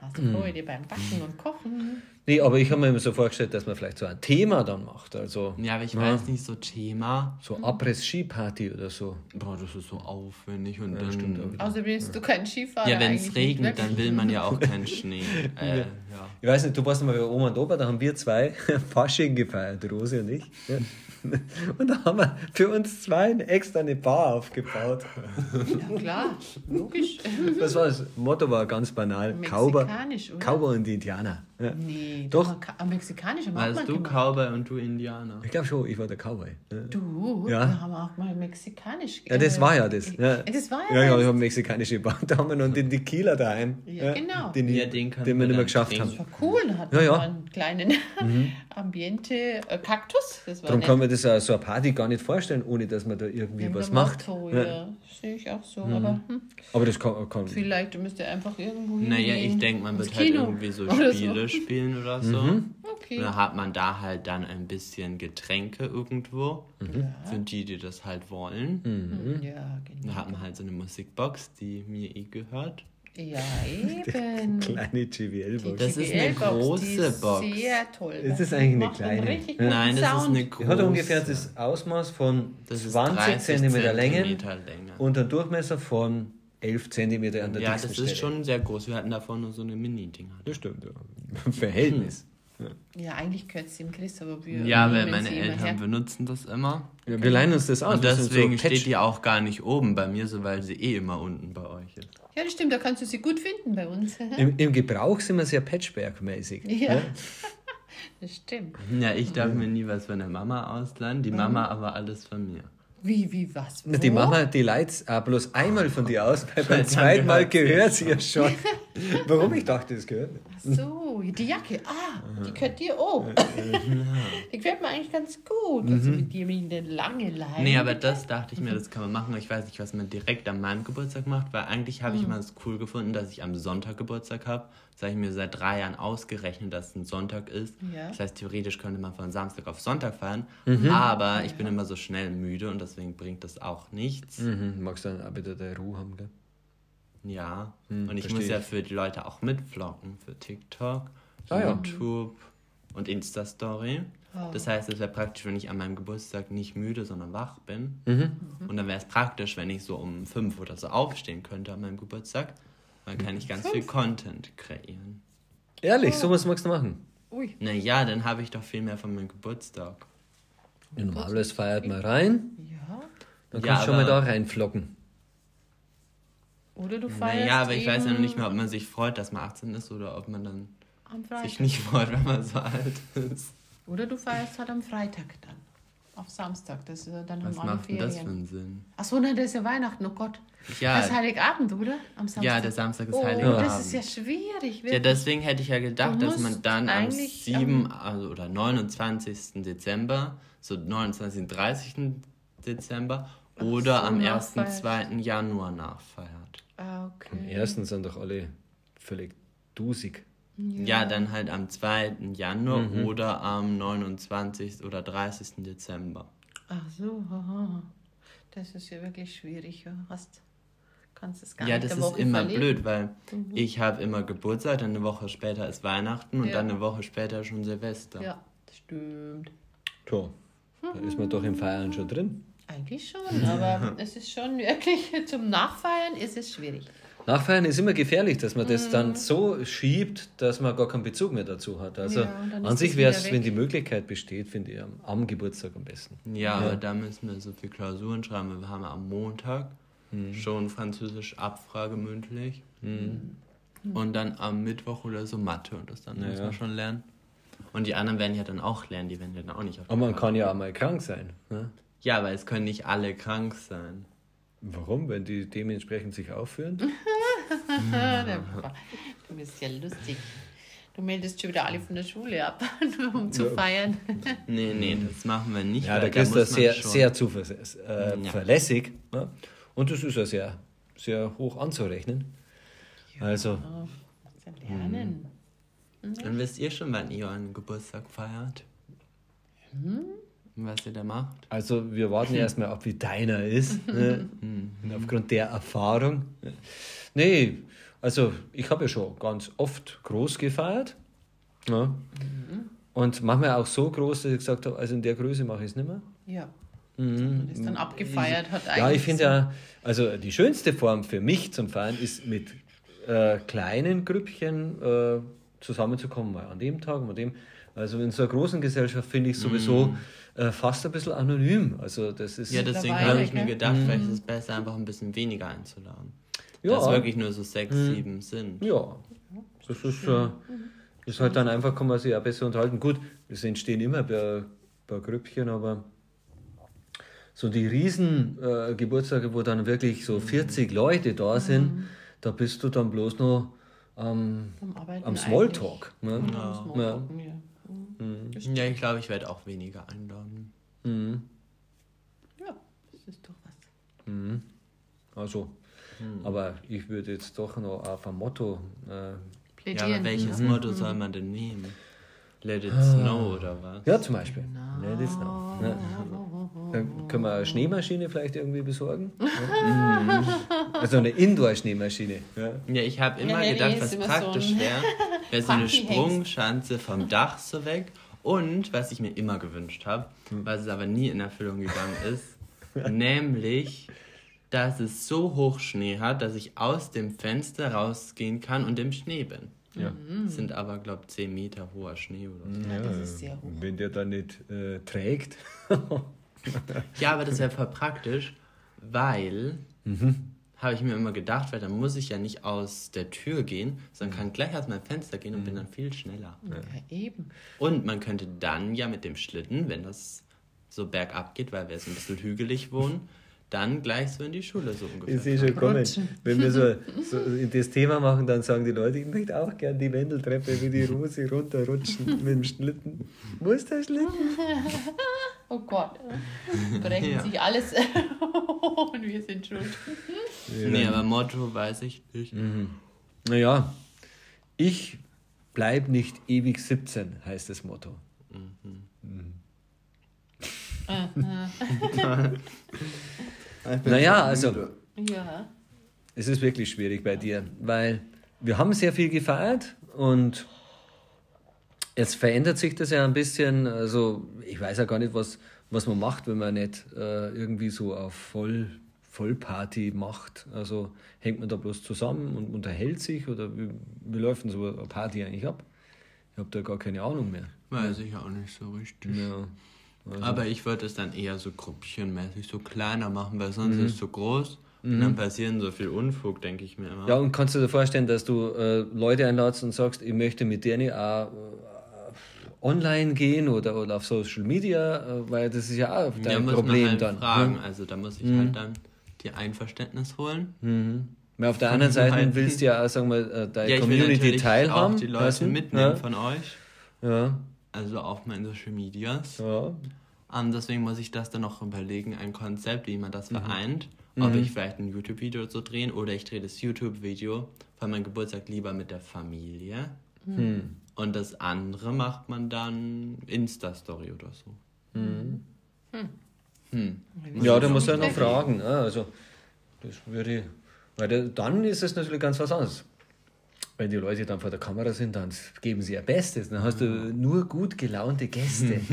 [SPEAKER 2] Hast du Freude beim Backen und Kochen?
[SPEAKER 3] Nee, aber ich habe mir immer so vorgestellt, dass man vielleicht so ein Thema dann macht. Also
[SPEAKER 1] Ja, aber ich
[SPEAKER 3] Ja.
[SPEAKER 1] weiß nicht, so Thema.
[SPEAKER 3] so Abriss-Ski-Party oder so.
[SPEAKER 1] Boah, das ist so aufwendig und
[SPEAKER 3] Ja,
[SPEAKER 1] dann.
[SPEAKER 3] stimmt auch.
[SPEAKER 2] Außer willst du keinen Skifahrer
[SPEAKER 1] Ja, wenn es regnet,
[SPEAKER 2] nicht,
[SPEAKER 1] dann will man ja auch keinen Schnee. Äh, ja.
[SPEAKER 3] Ich weiß nicht, du warst mal bei Oma und Opa, da haben wir zwei Fasching gefeiert, Rosi und ich. Ja. Und da haben wir für uns zwei extra eine Bar aufgebaut.
[SPEAKER 2] Ja, klar, logisch.
[SPEAKER 3] Das war das Motto war ganz banal.
[SPEAKER 2] Oder?
[SPEAKER 3] Cowboy und Indianer. Ja.
[SPEAKER 2] Nee,
[SPEAKER 3] Doch.
[SPEAKER 2] doch. Ka mexikanisch haben wir auch
[SPEAKER 1] Warst du
[SPEAKER 2] gemacht.
[SPEAKER 1] Cowboy und du Indianer?
[SPEAKER 3] Ich glaube schon, ich war der Cowboy. Ja.
[SPEAKER 2] Du,
[SPEAKER 3] Ja.
[SPEAKER 2] wir haben auch mal mexikanisch
[SPEAKER 3] Ja, das
[SPEAKER 2] äh,
[SPEAKER 3] war ja das. Ja,
[SPEAKER 2] Das war ja,
[SPEAKER 3] ja, ja ich habe mexikanische haben wir noch den Tequila daheim.
[SPEAKER 2] Ja, genau.
[SPEAKER 3] Den,
[SPEAKER 1] Ja, den
[SPEAKER 3] den wir nicht mehr geschafft
[SPEAKER 1] trinken.
[SPEAKER 2] Das
[SPEAKER 3] haben.
[SPEAKER 2] war cool, da hatten
[SPEAKER 3] Ja,
[SPEAKER 2] wir
[SPEAKER 3] ja.
[SPEAKER 2] mal einen kleinen Ambiente-Kaktus. Das war
[SPEAKER 3] Darum
[SPEAKER 2] nett.
[SPEAKER 3] kann man das so eine Party gar nicht vorstellen, ohne dass man da irgendwie
[SPEAKER 2] Wegen
[SPEAKER 3] was macht.
[SPEAKER 2] Motto,
[SPEAKER 3] Ja.
[SPEAKER 2] ja. Sehe ich auch so. Aber hm,
[SPEAKER 3] Aber das kann, kann
[SPEAKER 2] vielleicht müsst ihr einfach irgendwo hingehen.
[SPEAKER 1] Naja, ich denke, man wird halt
[SPEAKER 2] Kino
[SPEAKER 1] irgendwie so Spiele spielen oder so.
[SPEAKER 3] Mhm.
[SPEAKER 2] Okay.
[SPEAKER 1] Dann hat man da halt dann ein bisschen Getränke irgendwo. Für die, die das halt wollen.
[SPEAKER 3] Mhm.
[SPEAKER 2] Ja,
[SPEAKER 1] Da
[SPEAKER 2] genau.
[SPEAKER 1] hat man halt so eine Musikbox, die mir eh gehört.
[SPEAKER 2] Ja, eben.
[SPEAKER 3] Kleine GWL-Box.
[SPEAKER 1] Das ist eine große
[SPEAKER 2] die ist
[SPEAKER 1] Box.
[SPEAKER 2] Sehr toll.
[SPEAKER 3] Ist das eigentlich eine kleine?
[SPEAKER 1] Nein, das ist
[SPEAKER 2] Sound.
[SPEAKER 1] eine
[SPEAKER 3] Die
[SPEAKER 1] große.
[SPEAKER 3] hat ungefähr das Ausmaß von
[SPEAKER 1] Das ist
[SPEAKER 3] 20
[SPEAKER 1] 30
[SPEAKER 3] cm Länge
[SPEAKER 1] Zentimeter Länge.
[SPEAKER 3] und einen Durchmesser von 11 cm an der
[SPEAKER 1] Ja, das
[SPEAKER 3] Stelle.
[SPEAKER 1] ist schon sehr groß. Wir hatten davor nur so eine Mini-Dinger.
[SPEAKER 3] Das stimmt, ja. Verhältnis.
[SPEAKER 2] Ja, eigentlich gehört es dem Chris, aber wir
[SPEAKER 1] Ja, weil meine Eltern benutzen das immer.
[SPEAKER 3] Ja, wir leihen uns das aus.
[SPEAKER 1] Und deswegen
[SPEAKER 3] so
[SPEAKER 1] steht die auch gar nicht oben bei mir, so weil sie eh immer unten bei euch ist.
[SPEAKER 2] Ja, das stimmt, da kannst du sie gut finden bei uns.
[SPEAKER 3] Im, Im Gebrauch sind wir sehr Patchwork-mäßig.
[SPEAKER 2] Ja. Das stimmt.
[SPEAKER 1] Ja, ich darf mir nie was von der Mama ausleihen, die Mama aber alles von mir.
[SPEAKER 2] Wie, wie, was? Wo?
[SPEAKER 3] Die Mama, die leiht auch bloß einmal von dir aus, weil beim zweiten Mal gehört sie ja schon. Warum? Ich dachte, das gehört nicht.
[SPEAKER 2] Ach so, die Jacke. Ah, die gehört dir auch. Die gefällt mir eigentlich ganz gut. Also mit dir mit eine lange Leine.
[SPEAKER 1] Nee, aber das dachte ich mir, das kann man machen. Ich weiß nicht, was man direkt an meinem Geburtstag macht, weil eigentlich habe ich immer das cool gefunden, dass ich am Sonntag Geburtstag habe. Das habe ich mir seit drei Jahren ausgerechnet, dass es ein Sonntag ist.
[SPEAKER 2] Ja.
[SPEAKER 1] Das heißt, theoretisch könnte man von Samstag auf Sonntag feiern. Aber ich bin immer so schnell müde und deswegen bringt das auch nichts.
[SPEAKER 3] Mhm. Magst du dann auch wieder deine Ruhe haben, gell?
[SPEAKER 1] Ja.
[SPEAKER 3] Hm,
[SPEAKER 1] und ich muss ja
[SPEAKER 3] ich.
[SPEAKER 1] für die Leute auch mitvloggen. Für TikTok,
[SPEAKER 3] Ah, ja.
[SPEAKER 1] YouTube und Insta-Story. Das heißt, es wäre praktisch, wenn ich an meinem Geburtstag nicht müde, sondern wach bin.
[SPEAKER 3] Mhm.
[SPEAKER 1] Und dann wäre es praktisch, wenn ich so um fünf oder so aufstehen könnte an meinem Geburtstag. Dann kann ich ganz viel Content kreieren.
[SPEAKER 3] Ehrlich, sowas magst du machen?
[SPEAKER 2] Ui.
[SPEAKER 1] Naja, dann habe ich doch viel mehr von meinem Geburtstag.
[SPEAKER 3] Normales feiert mal rein,
[SPEAKER 2] Ja.
[SPEAKER 3] Dann
[SPEAKER 1] Ja,
[SPEAKER 3] kannst du schon mal da reinflocken.
[SPEAKER 2] Oder du feierst
[SPEAKER 1] Naja, aber ich weiß ja noch nicht mehr, ob man sich freut, dass man 18 ist oder ob man dann sich nicht freut, wenn man so alt ist.
[SPEAKER 2] Oder du feierst halt am Freitag dann. Auf Samstag. Das ist, ja- dann
[SPEAKER 1] Was
[SPEAKER 2] haben
[SPEAKER 1] macht denn das für
[SPEAKER 2] Ferien.
[SPEAKER 1] einen Sinn?
[SPEAKER 2] Achso, nein, das ist ja Weihnachten, oh Gott.
[SPEAKER 1] Ja,
[SPEAKER 2] Das ist Heiligabend, oder? Am Samstag.
[SPEAKER 1] ja, der Samstag ist
[SPEAKER 2] oh,
[SPEAKER 1] Heiligabend.
[SPEAKER 2] das ist ja schwierig.
[SPEAKER 1] Ja,
[SPEAKER 2] wirklich.
[SPEAKER 1] deswegen hätte ich ja gedacht, dass man dann am
[SPEAKER 2] eigentlich
[SPEAKER 1] 7. Also, oder 29. Dezember, so 29. 30. Dezember oder
[SPEAKER 2] so,
[SPEAKER 1] am 1.
[SPEAKER 2] nachfeiert.
[SPEAKER 1] 2. Januar nachfeiert.
[SPEAKER 2] Ah,
[SPEAKER 3] Am
[SPEAKER 2] okay.
[SPEAKER 3] ersten sind doch alle völlig dusig.
[SPEAKER 1] Ja, dann halt am 2. Januar
[SPEAKER 3] Mhm.
[SPEAKER 1] oder am 29. oder 30. Dezember.
[SPEAKER 2] Ach so, haha. Das ist ja wirklich schwierig. Ja. Hast, kannst es gar
[SPEAKER 1] Ja,
[SPEAKER 2] nicht
[SPEAKER 1] das
[SPEAKER 2] eine
[SPEAKER 1] ist
[SPEAKER 2] Woche
[SPEAKER 1] immer
[SPEAKER 2] verlegen.
[SPEAKER 1] blöd, weil ich habe immer Geburtstag, dann eine Woche später ist Weihnachten und
[SPEAKER 2] Ja.
[SPEAKER 1] dann eine Woche später schon Silvester.
[SPEAKER 2] Ja, das stimmt.
[SPEAKER 3] Tja, da ist man doch im Feiern schon drin.
[SPEAKER 2] Eigentlich schon, aber es ist schon wirklich, zum Nachfeiern ist es schwierig.
[SPEAKER 3] Nachfeiern ist immer gefährlich, dass man das dann so schiebt, dass man gar keinen Bezug mehr dazu hat. Also
[SPEAKER 2] Ja,
[SPEAKER 3] an sich wäre es, wenn die Möglichkeit besteht, finde ich am, am Geburtstag am besten.
[SPEAKER 1] Ja, aber da müssen wir so viel Klausuren schreiben. weil Wir haben am Montag
[SPEAKER 3] Mhm.
[SPEAKER 1] schon Französisch Abfrage mündlich. Und dann am Mittwoch oder so Mathe und das dann muss
[SPEAKER 3] Ja.
[SPEAKER 1] man schon lernen. Und die anderen werden ja dann auch lernen, die werden ja dann auch nicht auf
[SPEAKER 3] Aber man kann ja auch mal krank sein. Ne?
[SPEAKER 1] Ja, aber es können nicht alle krank sein.
[SPEAKER 3] Warum? Wenn die dementsprechend sich aufführen?
[SPEAKER 2] Du bist ja lustig. Du meldest schon wieder alle von der Schule ab, nur um zu
[SPEAKER 3] Ja.
[SPEAKER 2] feiern.
[SPEAKER 1] Nee, nee, das machen wir nicht.
[SPEAKER 3] Ja,
[SPEAKER 1] weil
[SPEAKER 3] der
[SPEAKER 1] da
[SPEAKER 3] Christa ist sehr,
[SPEAKER 1] schon-
[SPEAKER 3] sehr zuverlässig. Äh,
[SPEAKER 1] Ja.
[SPEAKER 3] verlässig, ne? Und das ist ja sehr, sehr hoch anzurechnen. Also,
[SPEAKER 2] ja lernen.
[SPEAKER 1] Und wisst ihr schon, wann ihr euren Geburtstag feiert?
[SPEAKER 2] Hm?
[SPEAKER 1] Was ihr da macht?
[SPEAKER 3] also wir warten erstmal ab, wie deiner ist. Ne? Und aufgrund der Erfahrung. Nee, also ich habe ja schon ganz oft groß gefeiert. Ja. Und manchmal auch so groß, dass ich gesagt habe, also in der Größe mache ich es nicht mehr.
[SPEAKER 2] Ja. Und ist dann abgefeiert hat eigentlich.
[SPEAKER 3] Ja, ich finde ja, also die schönste Form für mich zum Feiern ist mit äh, kleinen Grüppchen äh, zusammenzukommen, mal an dem Tag, mal an dem. Also in so einer großen Gesellschaft finde ich sowieso äh, fast ein bisschen anonym. Also das ist
[SPEAKER 1] Ja, deswegen habe ich mir
[SPEAKER 2] gell?
[SPEAKER 1] gedacht, vielleicht ist es besser, einfach ein bisschen weniger einzuladen.
[SPEAKER 3] Ja.
[SPEAKER 1] Dass wirklich nur so sechs, sieben sind.
[SPEAKER 3] ja, das ist, äh, ist halt dann einfach, kann man sich auch besser unterhalten. Gut, es entstehen immer bei, bei Grüppchen, aber so die riesen äh, Geburtstage, wo dann wirklich so 40 Leute da sind, da bist du dann bloß noch am
[SPEAKER 2] am,
[SPEAKER 3] Smalltalk. Ne?
[SPEAKER 2] eigentlich. Ja, ja.
[SPEAKER 1] Ja, ich glaube, ich werde auch weniger einladen.
[SPEAKER 3] Mhm.
[SPEAKER 2] ja, das ist doch was.
[SPEAKER 3] Mhm. Also, aber ich würde jetzt doch noch auf ein Motto. Äh,
[SPEAKER 1] Ja,
[SPEAKER 2] Plädieren.
[SPEAKER 1] aber welches
[SPEAKER 3] Mhm.
[SPEAKER 1] Motto soll man denn nehmen? Let it snow oder was?
[SPEAKER 3] ja, zum Beispiel. Ne, das noch. Ne? Dann können wir eine Schneemaschine vielleicht irgendwie besorgen. Ja. Mhm. Also eine Indoor-Schneemaschine. Ja.
[SPEAKER 1] Ja, ich habe immer
[SPEAKER 2] Ja,
[SPEAKER 1] gedacht, was
[SPEAKER 2] immer so
[SPEAKER 1] praktisch
[SPEAKER 2] ein
[SPEAKER 1] wäre, wäre so eine. Sprungschanze vom Dach so weg. Und was ich mir immer gewünscht habe,
[SPEAKER 3] Hm.
[SPEAKER 1] was es aber nie in Erfüllung gegangen ist, nämlich, dass es so hoch Schnee hat, dass ich aus dem Fenster rausgehen kann und im Schnee bin.
[SPEAKER 3] Ja.
[SPEAKER 1] Das sind aber, glaube ich, 10 Meter hoher Schnee oder so.
[SPEAKER 2] Ja, das ist sehr hoch.
[SPEAKER 3] Wenn der dann nicht äh, trägt.
[SPEAKER 1] Ja, aber das wäre voll praktisch, weil
[SPEAKER 3] Mhm.
[SPEAKER 1] Habe ich mir immer gedacht, weil dann muss ich ja nicht aus der Tür gehen, sondern kann gleich aus meinem Fenster gehen und bin dann viel schneller.
[SPEAKER 2] Ja, eben.
[SPEAKER 1] Und man könnte dann ja mit dem Schlitten, wenn das so bergab geht, weil wir jetzt ein bisschen hügelig wohnen, dann gleich so in die Schule so ungefähr.
[SPEAKER 3] Ich sehe schon kommen. Wenn wir so, so in das Thema machen, dann sagen die Leute, ich möchte auch gern die Wendeltreppe wie die Rose runterrutschen mit dem Schlitten. Muss der Schlitten?
[SPEAKER 2] Oh Gott. Brechen
[SPEAKER 1] Ja.
[SPEAKER 2] sich alles und wir sind schuld.
[SPEAKER 1] Nee, aber Motto weiß ich nicht.
[SPEAKER 3] Naja, ich bleib nicht ewig 17, heißt das Motto. Naja, also
[SPEAKER 2] Ja.
[SPEAKER 3] es ist wirklich schwierig bei dir, weil wir haben sehr viel gefeiert und jetzt verändert sich das ja ein bisschen. Also ich weiß ja gar nicht, was, was man macht, wenn man nicht äh, irgendwie so auf Voll, Vollparty macht. Also hängt man da bloß zusammen und unterhält sich oder wie, wie läuft denn so eine Party eigentlich ab? Ich habe da gar keine Ahnung mehr.
[SPEAKER 1] Weiß ich auch nicht so richtig.
[SPEAKER 3] Ja. Also,
[SPEAKER 1] Aber ich würde es dann eher so gruppchenmäßig, so kleiner machen, weil sonst
[SPEAKER 3] Mhm.
[SPEAKER 1] ist es so groß und dann passieren so viel Unfug, denke ich mir immer.
[SPEAKER 3] Ja, und kannst du dir vorstellen, dass du äh, Leute einladest und sagst, ich möchte mit denen auch äh, online gehen oder, oder auf Social Media, äh, weil das ist ja auch
[SPEAKER 1] Ja,
[SPEAKER 3] dein
[SPEAKER 1] muss
[SPEAKER 3] Problem
[SPEAKER 1] man halt
[SPEAKER 3] dann.
[SPEAKER 1] fragen.
[SPEAKER 3] ne?
[SPEAKER 1] Also da muss ich halt dann die Einverständnis holen.
[SPEAKER 3] Mhm. Weil auf der anderen Seite
[SPEAKER 1] halt-
[SPEAKER 3] willst du ja auch, sagen wir, äh, deine
[SPEAKER 1] Ja,
[SPEAKER 3] Community teilhaben
[SPEAKER 1] auch die Leute
[SPEAKER 3] lassen.
[SPEAKER 1] mitnehmen
[SPEAKER 3] Ja.
[SPEAKER 1] von euch.
[SPEAKER 3] Ja.
[SPEAKER 1] Also auf meinen Social Medias.
[SPEAKER 3] ja.
[SPEAKER 1] Ähm, deswegen muss ich das dann noch überlegen, ein Konzept, wie man das
[SPEAKER 3] Mhm.
[SPEAKER 1] vereint. Ob ich vielleicht ein YouTube-Video so drehen oder ich drehe das YouTube-Video von meinem Geburtstag lieber mit der Familie.
[SPEAKER 3] Hm.
[SPEAKER 1] Und das andere macht man dann Insta-Story oder so. Hm.
[SPEAKER 3] Ja, da muss er noch fragen. ne? Also, das würde weil da, dann ist es natürlich ganz was anderes. Wenn die Leute dann vor der Kamera sind, dann geben sie ihr Bestes. Dann hast du nur gut gelaunte Gäste.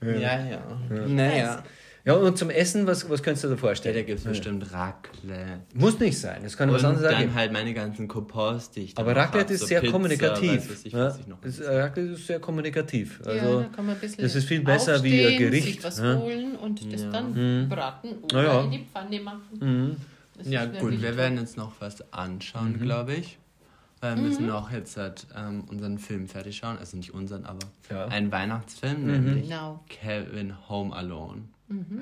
[SPEAKER 1] Ja, ja. Naja.
[SPEAKER 3] Ja, und zum Essen, was, was könntest du dir
[SPEAKER 1] Ja,
[SPEAKER 3] vorstellen?
[SPEAKER 1] da gibt es bestimmt Raclette.
[SPEAKER 3] Muss nicht sein, das kann
[SPEAKER 1] Und
[SPEAKER 3] was anderes
[SPEAKER 1] dann
[SPEAKER 3] sein.
[SPEAKER 1] halt meine ganzen Coupons, die ich dann
[SPEAKER 3] Aber Raclette ist
[SPEAKER 1] so
[SPEAKER 3] sehr
[SPEAKER 1] Pizza,
[SPEAKER 3] kommunikativ.
[SPEAKER 1] ich,
[SPEAKER 3] ja? Das, äh, Raclette ist sehr kommunikativ.
[SPEAKER 2] ja,
[SPEAKER 3] Also,
[SPEAKER 2] da kann man ein bisschen
[SPEAKER 3] das ist viel besser wie ein
[SPEAKER 2] aufstehen,
[SPEAKER 3] Gericht,
[SPEAKER 2] sich was
[SPEAKER 3] ja.
[SPEAKER 2] holen und das
[SPEAKER 1] Ja.
[SPEAKER 2] dann braten oder
[SPEAKER 3] Ja, ja.
[SPEAKER 2] in die Pfanne machen.
[SPEAKER 3] mhm.
[SPEAKER 1] Ja, gut, wir werden uns noch was anschauen, glaube ich. Weil wir müssen auch jetzt halt, ähm, unseren Film fertig schauen. Also nicht unseren, aber
[SPEAKER 3] Ja.
[SPEAKER 1] einen Weihnachtsfilm, nämlich
[SPEAKER 2] Genau.
[SPEAKER 1] Kevin Home Alone.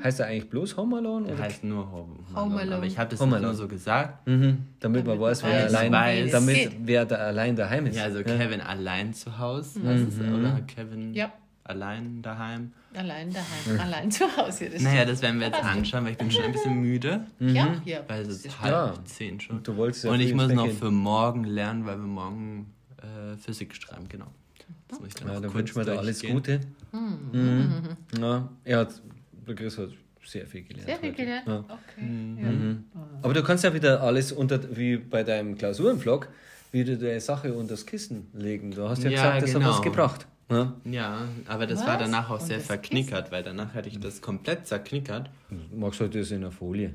[SPEAKER 3] Heißt er eigentlich bloß Home Alone?
[SPEAKER 1] Der
[SPEAKER 3] Oder?
[SPEAKER 1] heißt nur Home,
[SPEAKER 2] Home
[SPEAKER 1] Alone. Aber ich habe das
[SPEAKER 3] Home
[SPEAKER 1] nur so gesagt.
[SPEAKER 3] Mhm. Damit man weiß, wer
[SPEAKER 2] weiß,
[SPEAKER 3] allein,
[SPEAKER 1] weiß.
[SPEAKER 3] damit wer da allein daheim ist.
[SPEAKER 1] Ja, also Kevin allein zu Hause. Ist, oder Kevin
[SPEAKER 2] Ja,
[SPEAKER 1] allein daheim.
[SPEAKER 2] allein daheim, allein zu Hause. Das
[SPEAKER 1] Naja, das werden wir jetzt anschauen, weil ich bin schon ein bisschen müde.
[SPEAKER 2] Ja, ja.
[SPEAKER 1] Weil es ist
[SPEAKER 3] Mhm. Ja.
[SPEAKER 1] halb zehn schon.
[SPEAKER 3] Du wolltest ja
[SPEAKER 1] Und ich muss noch
[SPEAKER 3] gehen.
[SPEAKER 1] für morgen lernen, weil wir morgen äh, Physik schreiben, genau. Das muss ich dann
[SPEAKER 3] Ja, dann wünschen wir dir alles. Gute. Mhm. Ja, er hat, der Chris hat sehr viel gelernt.
[SPEAKER 2] Sehr viel
[SPEAKER 3] heute.
[SPEAKER 2] gelernt.
[SPEAKER 3] Ja.
[SPEAKER 2] Okay.
[SPEAKER 1] Mhm.
[SPEAKER 2] Ja.
[SPEAKER 3] Aber du kannst ja wieder alles unter, wie bei deinem Klausurenvlog, wieder deine Sache unter das Kissen legen. Du hast ja,
[SPEAKER 1] Ja,
[SPEAKER 3] gesagt, das hat
[SPEAKER 1] genau.
[SPEAKER 3] was gebracht. Ja?
[SPEAKER 1] Ja, aber das
[SPEAKER 2] Was?
[SPEAKER 1] war danach auch
[SPEAKER 2] Und
[SPEAKER 1] sehr verknickert, weil danach hatte ich das komplett zerknickert.
[SPEAKER 3] Magst du heute das in der Folie?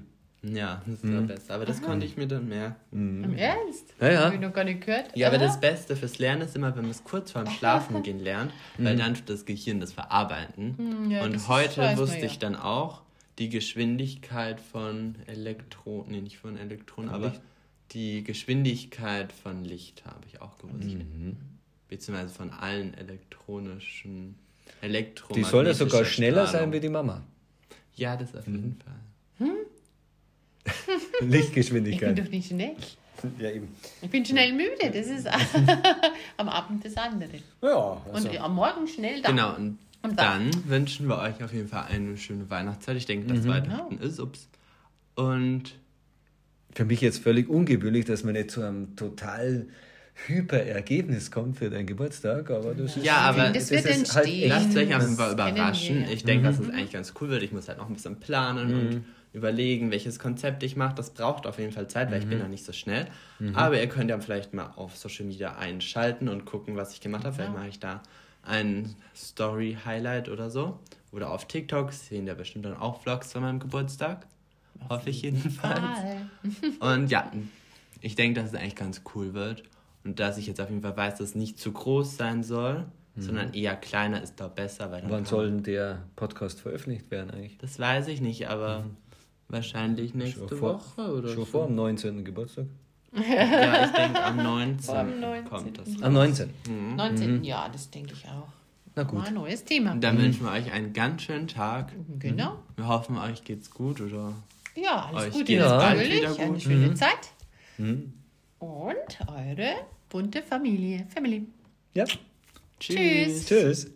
[SPEAKER 1] Ja, das war besser. Aber das konnte ich mir dann merken.
[SPEAKER 2] Im Ernst?
[SPEAKER 3] Ja, ja.
[SPEAKER 2] Hab ich noch gar nicht gehört.
[SPEAKER 1] Ja, aber
[SPEAKER 2] Aha.
[SPEAKER 1] das Beste fürs Lernen ist immer, wenn man es kurz vorm Schlafengehen lernt, weil dann tut das Gehirn das verarbeiten.
[SPEAKER 2] Hm, ja, das
[SPEAKER 1] Und
[SPEAKER 2] ist-
[SPEAKER 1] heute wusste
[SPEAKER 2] ja.
[SPEAKER 1] ich dann auch die Geschwindigkeit von Elektronen, nee, nicht von Elektronen, aber
[SPEAKER 3] Licht?
[SPEAKER 1] die Geschwindigkeit von Licht habe ich auch gewusst.
[SPEAKER 3] Mhm.
[SPEAKER 1] Beziehungsweise von allen elektronischen Elektro.
[SPEAKER 3] Die soll ja sogar schneller sein wie die Mama.
[SPEAKER 1] Ja, das auf jeden Fall.
[SPEAKER 2] Ich bin
[SPEAKER 3] Lichtgeschwindigkeit.
[SPEAKER 2] doch nicht schnell.
[SPEAKER 3] ja, eben.
[SPEAKER 2] Ich bin schnell müde. Das ist am Abend das andere.
[SPEAKER 3] Ja, also.
[SPEAKER 2] Und am Morgen schnell da.
[SPEAKER 1] Genau, und,
[SPEAKER 2] dann?
[SPEAKER 1] dann wünschen wir euch auf jeden Fall eine schöne Weihnachtszeit. Ich denke, dass Weihnachten ist. Ups. Und
[SPEAKER 3] Für mich jetzt völlig ungewöhnlich, dass man nicht zu einem total Hyper-Ergebnis kommt für deinen Geburtstag, aber das ist,
[SPEAKER 1] Ja, aber
[SPEAKER 2] Das wird
[SPEAKER 3] ist halt
[SPEAKER 1] lasst euch auf jeden
[SPEAKER 2] Das
[SPEAKER 1] Fall überraschen.
[SPEAKER 2] Mhm.
[SPEAKER 1] Ich denke, dass es eigentlich ganz cool wird. Ich muss halt noch ein bisschen planen und überlegen, welches Konzept ich mache. Das braucht auf jeden Fall Zeit, weil ich bin noch nicht so schnell. Aber ihr könnt ja vielleicht mal auf Social Media einschalten und gucken, was ich gemacht habe. Vielleicht mache ich da ein Story-Highlight oder so. Oder auf TikTok sehen ja bestimmt dann auch Vlogs von meinem Geburtstag. Hoffe ich jedenfalls.
[SPEAKER 2] Fall.
[SPEAKER 1] Und ja, ich denke, dass es eigentlich ganz cool wird. Und dass ich jetzt auf jeden Fall weiß, dass es nicht zu groß sein soll, sondern eher kleiner ist da besser. Weil dann
[SPEAKER 3] Wann soll denn der Podcast veröffentlicht werden eigentlich?
[SPEAKER 1] Das weiß ich nicht, aber Wahrscheinlich nächste
[SPEAKER 3] Schon vor,
[SPEAKER 1] Woche oder
[SPEAKER 3] schon
[SPEAKER 1] so.
[SPEAKER 3] vor dem 19. Geburtstag.
[SPEAKER 1] Ja, ich denke am 19.
[SPEAKER 2] Am 19..
[SPEAKER 1] kommt das.
[SPEAKER 3] Am 19.
[SPEAKER 2] 19. Ja, das denke ich auch.
[SPEAKER 3] Na gut.
[SPEAKER 2] Mal ein neues Thema.
[SPEAKER 1] Und dann wünschen wir euch einen ganz schönen Tag.
[SPEAKER 2] Genau.
[SPEAKER 1] Wir hoffen, euch geht's gut oder
[SPEAKER 2] Ja, alles
[SPEAKER 1] Euch
[SPEAKER 2] Gute
[SPEAKER 1] geht's
[SPEAKER 3] bald
[SPEAKER 2] natürlich.
[SPEAKER 1] wieder gut.
[SPEAKER 2] Eine schöne Zeit.
[SPEAKER 3] Mhm.
[SPEAKER 2] Und eure bunte Familie. Family.
[SPEAKER 3] Ja.
[SPEAKER 2] Tschüss.
[SPEAKER 3] Tschüss.